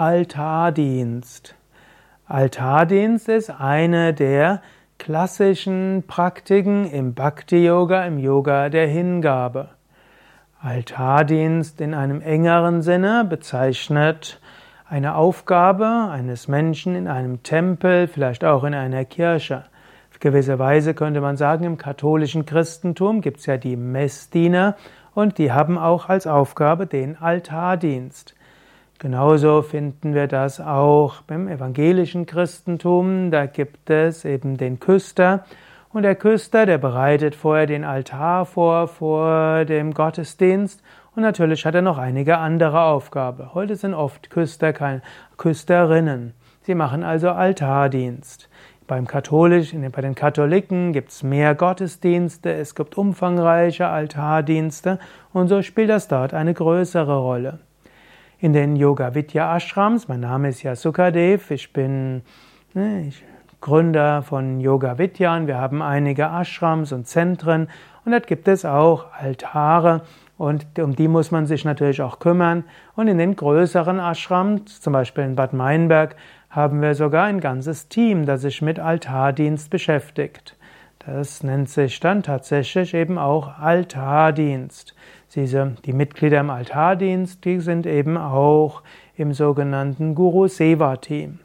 Altardienst. Altardienst ist eine der klassischen Praktiken im Bhakti-Yoga, im Yoga der Hingabe. Altardienst in einem engeren Sinne bezeichnet eine Aufgabe eines Menschen in einem Tempel, vielleicht auch in einer Kirche. Auf gewisse Weise könnte man sagen, im katholischen Christentum gibt es ja die Messdiener und die haben auch als Aufgabe den Altardienst. Genauso finden wir das auch beim evangelischen Christentum. Da gibt es eben den Küster. Und der Küster, der bereitet vorher den Altar vor, vor dem Gottesdienst. Und natürlich hat er noch einige andere Aufgaben. Heute sind oft Küster keine Küsterinnen. Sie machen also Altardienst. Beim Katholischen, bei den Katholiken gibt es mehr Gottesdienste, es gibt umfangreiche Altardienste und so spielt das dort eine größere Rolle in den Yoga Vidya Ashrams. Mein Name ist Yasukadev. Ich bin ne, ich, Gründer von Yoga Vidya und wir haben einige Ashrams und Zentren und dort gibt es auch Altare und um die muss man sich natürlich auch kümmern. Und in den größeren Ashrams, zum Beispiel in Bad Meinberg, haben wir sogar ein ganzes Team, das sich mit Altardienst beschäftigt. Das nennt sich dann tatsächlich eben auch Altardienst. Diese, die Mitglieder im Altardienst, die sind eben auch im sogenannten Guru Seva Team.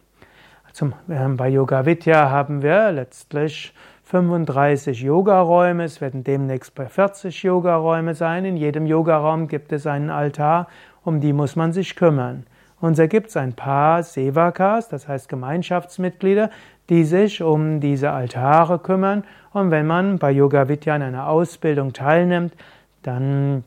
Zum, bei Yoga Vidya haben wir letztlich 35 Yogaräume. Es werden demnächst bei 40 Yogaräume sein. In jedem Yogaraum gibt es einen Altar, um die muss man sich kümmern. Und so gibt es ein paar Sevakas, das heißt Gemeinschaftsmitglieder, die sich um diese Altare kümmern. Und wenn man bei Yoga Vidya an einer Ausbildung teilnimmt, dann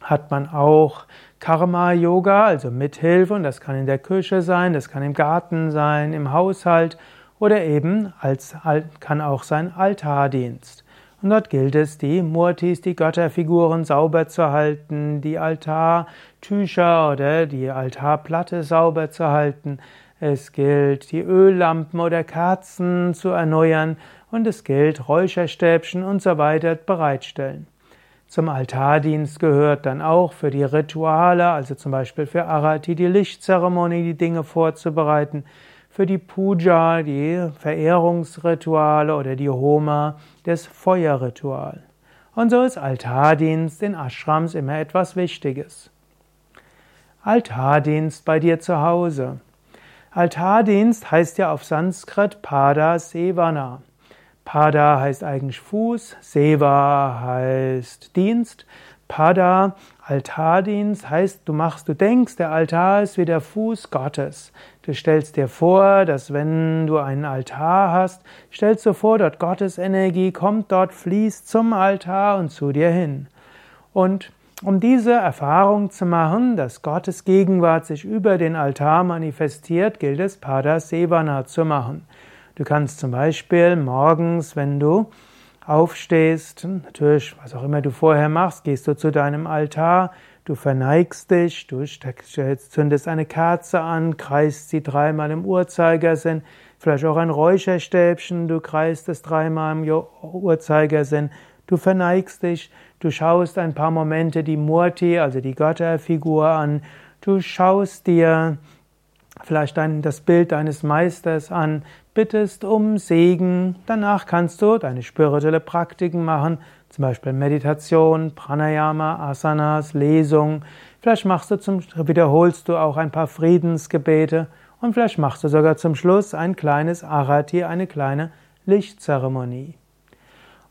hat man auch Karma-Yoga, also Mithilfe, und das kann in der Küche sein, das kann im Garten sein, im Haushalt oder eben als, kann auch sein Altardienst. Und dort gilt es, die Murtis, die Götterfiguren sauber zu halten, die Altartücher oder die Altarplatte sauber zu halten. Es gilt, die Öllampen oder Kerzen zu erneuern und es gilt, Räucherstäbchen und so weiter bereitstellen. Zum Altardienst gehört dann auch für die Rituale, also zum Beispiel für Arati, die Lichtzeremonie, die Dinge vorzubereiten, für die Puja, die Verehrungsrituale oder die Homa, das Feuerritual. Und so ist Altardienst in Ashrams immer etwas Wichtiges. Altardienst bei dir zu Hause. Altardienst heißt ja auf Sanskrit Pada Sevana. Pada heißt eigentlich Fuß, Seva heißt Dienst. Pada, Altardienst, heißt, du machst, du denkst, der Altar ist wie der Fuß Gottes. Du stellst dir vor, dass wenn du einen Altar hast, stellst du vor, dort Gottes Energie kommt, dort fließt zum Altar und zu dir hin. Und um diese Erfahrung zu machen, dass Gottes Gegenwart sich über den Altar manifestiert, gilt es, Pada Sevana zu machen. Du kannst zum Beispiel morgens, wenn du aufstehst, natürlich, was auch immer du vorher machst, gehst du zu deinem Altar, du verneigst dich, du zündest eine Kerze an, kreist sie dreimal im Uhrzeigersinn, vielleicht auch ein Räucherstäbchen, du kreist es dreimal im Uhrzeigersinn, du verneigst dich, du schaust ein paar Momente die Murti, also die Götterfigur an, du schaust dir vielleicht ein, das Bild deines Meisters an, bittest um Segen. Danach kannst du deine spirituelle Praktiken machen, zum Beispiel Meditation, Pranayama, Asanas, Lesung. Vielleicht machst du zum, wiederholst du auch ein paar Friedensgebete und vielleicht machst du sogar zum Schluss ein kleines Arati, eine kleine Lichtzeremonie.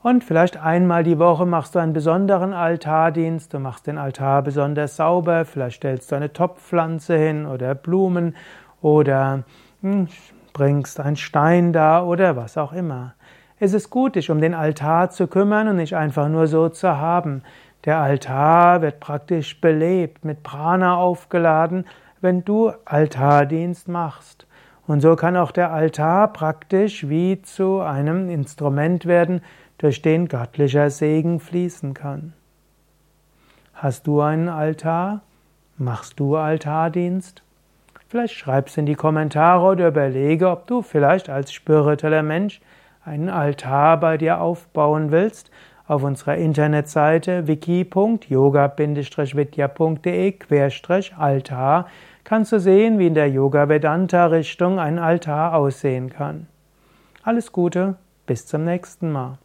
Und vielleicht einmal die Woche machst du einen besonderen Altardienst, du machst den Altar besonders sauber, vielleicht stellst du eine Topfpflanze hin oder Blumen oder hm, bringst einen Stein da oder was auch immer. Es ist gut, dich um den Altar zu kümmern und nicht einfach nur so zu haben. Der Altar wird praktisch belebt, mit Prana aufgeladen, wenn du Altardienst machst. Und so kann auch der Altar praktisch wie zu einem Instrument werden, durch den göttlicher Segen fließen kann. Hast du einen Altar? Machst du Altardienst? Vielleicht schreibst in die Kommentare oder überlege, ob du vielleicht als spiritueller Mensch einen Altar bei dir aufbauen willst. Auf unserer Internetseite wiki.yoga-vidya.de-altar kannst du sehen, wie in der Yoga Vedanta Richtung ein Altar aussehen kann. Alles Gute, bis zum nächsten Mal.